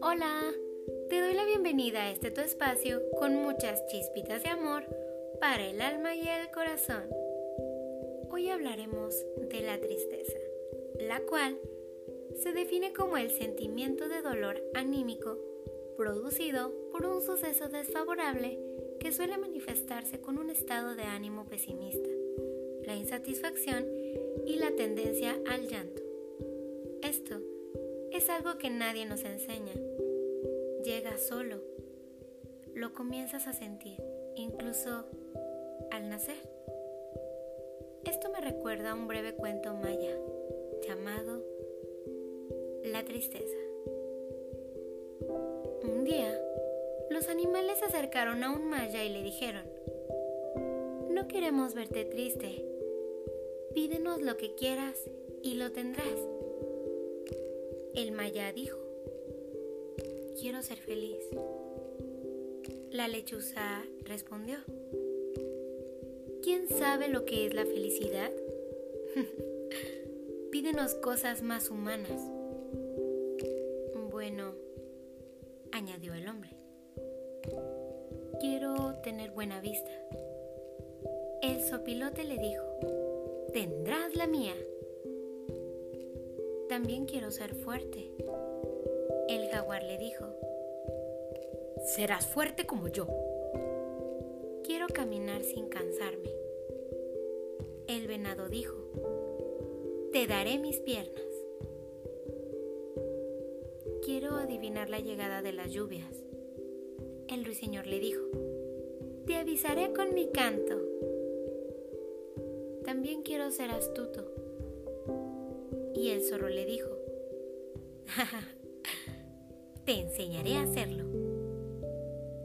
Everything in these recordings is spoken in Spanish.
Hola, te doy la bienvenida a este tu espacio con muchas chispitas de amor para el alma y el corazón. Hoy hablaremos de la tristeza, la cual se define como el sentimiento de dolor anímico producido por un suceso desfavorable que suele manifestarse con un estado de ánimo pesimista, la insatisfacción y la tendencia al llanto. Esto es algo que nadie nos enseña. Llega solo. Lo comienzas a sentir, incluso al nacer. Esto me recuerda a un breve cuento maya llamado La tristeza. Un día, los animales se acercaron a un maya y le dijeron, no queremos verte triste, pídenos lo que quieras y lo tendrás. El maya dijo, quiero ser feliz. La lechuza respondió, ¿quién sabe lo que es la felicidad? Pídenos cosas más humanas. Bueno, añadió el hombre. Buena vista. El sopilote le dijo, tendrás la mía. También quiero ser fuerte. El jaguar le dijo, serás fuerte como yo. Quiero caminar sin cansarme. El venado dijo, te daré mis piernas. Quiero adivinar la llegada de las lluvias. El ruiseñor le dijo, te avisaré con mi canto. También quiero ser astuto. Y el zorro le dijo, te enseñaré a hacerlo.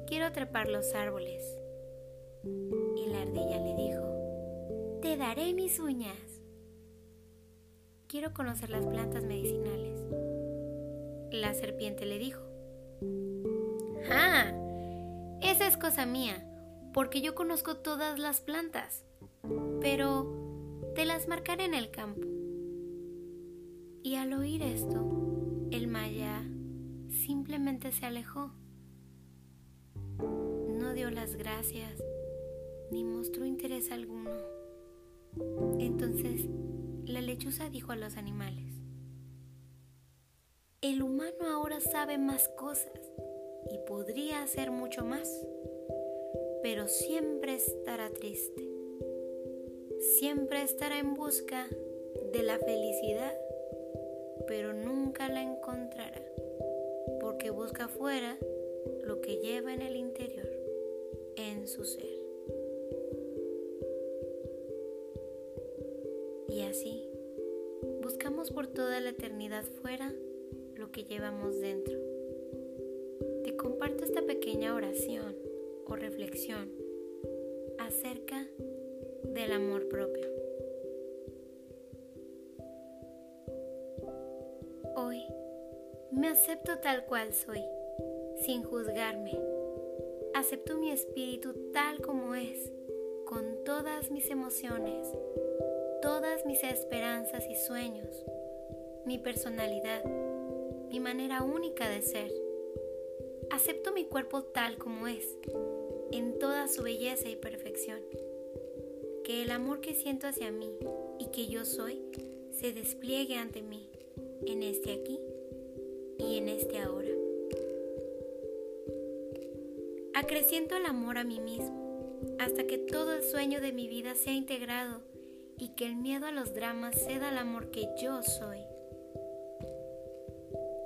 Quiero trepar los árboles. Y la ardilla le dijo, te daré mis uñas. Quiero conocer las plantas medicinales. La serpiente le dijo, ¡Ah! Esa es cosa mía, porque yo conozco todas las plantas, pero te las marcaré en el campo. Y al oír esto, el maya simplemente se alejó. No dio las gracias ni mostró interés alguno. Entonces la lechuza dijo a los animales, el humano ahora sabe más cosas y podría hacer mucho más, pero siempre estará triste. Siempre estará en busca de la felicidad, pero nunca la encontrará, porque busca afuera lo que lleva en el interior, en su ser. Y así, buscamos por toda la eternidad fuera lo que llevamos dentro. Acerca del amor propio. Hoy me acepto tal cual soy, sin juzgarme. Acepto mi espíritu tal como es, con todas mis emociones, todas mis esperanzas y sueños, mi personalidad, mi manera única de ser. Acepto mi cuerpo tal como es, en toda su belleza y perfección. Que el amor que siento hacia mí y que yo soy se despliegue ante mí, en este aquí y en este ahora. Acreciento el amor a mí mismo hasta que todo el sueño de mi vida sea integrado y que el miedo a los dramas ceda al amor que yo soy.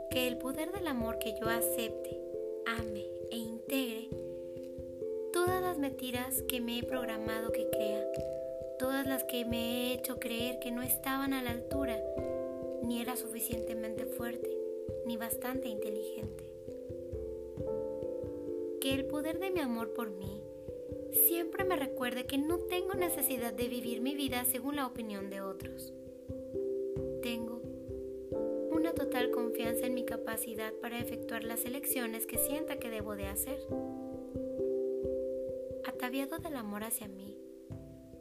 Que el poder del amor que yo acepte, ame e integre todas las mentiras que me he programado que crea, todas las que me he hecho creer que no estaban a la altura, ni era suficientemente fuerte, ni bastante inteligente. Que el poder de mi amor por mí siempre me recuerde que no tengo necesidad de vivir mi vida según la opinión de otros. Tengo una total confianza en mi capacidad para efectuar las elecciones que sienta que debo de hacer. Del amor hacia mí,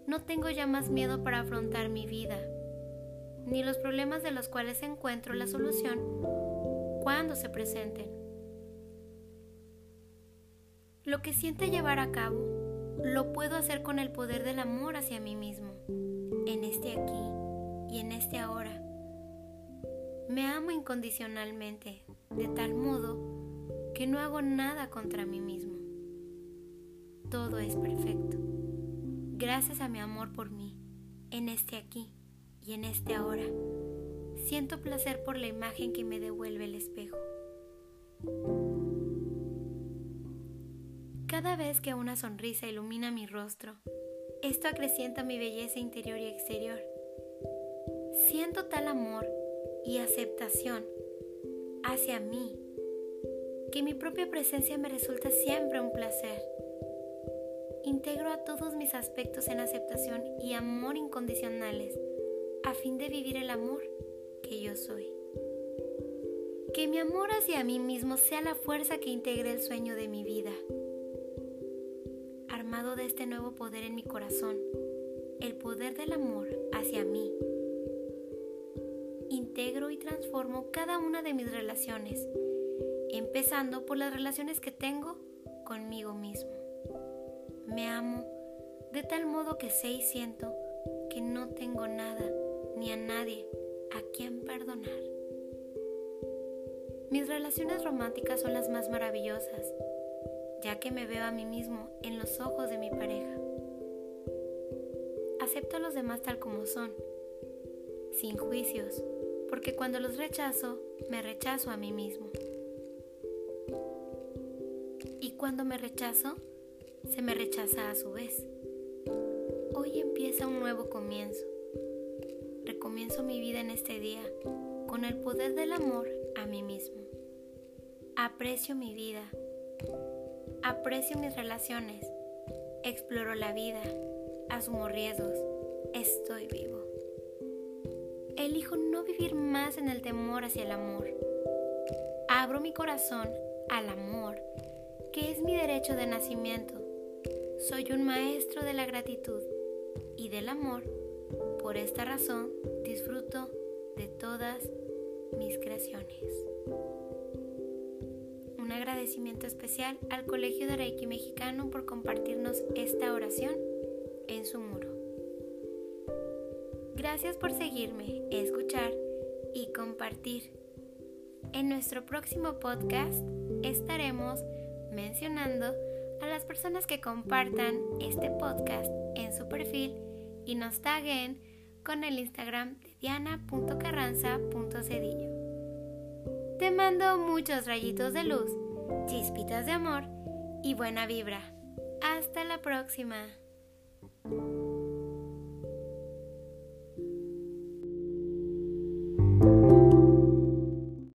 no tengo ya más miedo para afrontar mi vida, ni los problemas de los cuales encuentro la solución cuando se presenten. Lo que siente llevar a cabo, lo puedo hacer con el poder del amor hacia mí mismo, en este aquí y en este ahora. Me amo incondicionalmente, de tal modo que no hago nada contra mí mismo. Todo es perfecto. Gracias a mi amor por mí, en este aquí y en este ahora, siento placer por la imagen que me devuelve el espejo. Cada vez que una sonrisa ilumina mi rostro, esto acrecienta mi belleza interior y exterior. Siento tal amor y aceptación hacia mí que mi propia presencia me resulta siempre un placer. Integro a todos mis aspectos en aceptación y amor incondicionales a fin de vivir el amor que yo soy. Que mi amor hacia mí mismo sea la fuerza que integre el sueño de mi vida. Armado de este nuevo poder en mi corazón, el poder del amor hacia mí. Integro y transformo cada una de mis relaciones, empezando por las relaciones que tengo conmigo mismo. Me amo de tal modo que sé y siento que no tengo nada ni a nadie a quien perdonar. Mis relaciones románticas son las más maravillosas, ya que me veo a mí mismo en los ojos de mi pareja. Acepto a los demás tal como son, sin juicios, porque cuando los rechazo, me rechazo a mí mismo. Y cuando me rechazo, se me rechaza a su vez. Hoy empieza un nuevo comienzo. Recomienzo mi vida en este día con el poder del amor a mí mismo. Aprecio mi vida. Aprecio mis relaciones. Exploro la vida. Asumo riesgos. Estoy vivo. Elijo no vivir más en el temor hacia el amor. Abro mi corazón al amor, que es mi derecho de nacimiento soy un maestro de la gratitud y del amor. Por esta razón disfruto de todas mis creaciones. Un agradecimiento especial al Colegio de Reiki Mexicano por compartirnos esta oración en su muro. Gracias por seguirme, escuchar y compartir. En nuestro próximo podcast estaremos mencionando a las personas que compartan este podcast en su perfil y nos taguen con el Instagram de diana.carranza.cedillo. Te mando muchos rayitos de luz, chispitas de amor y buena vibra. Hasta la próxima.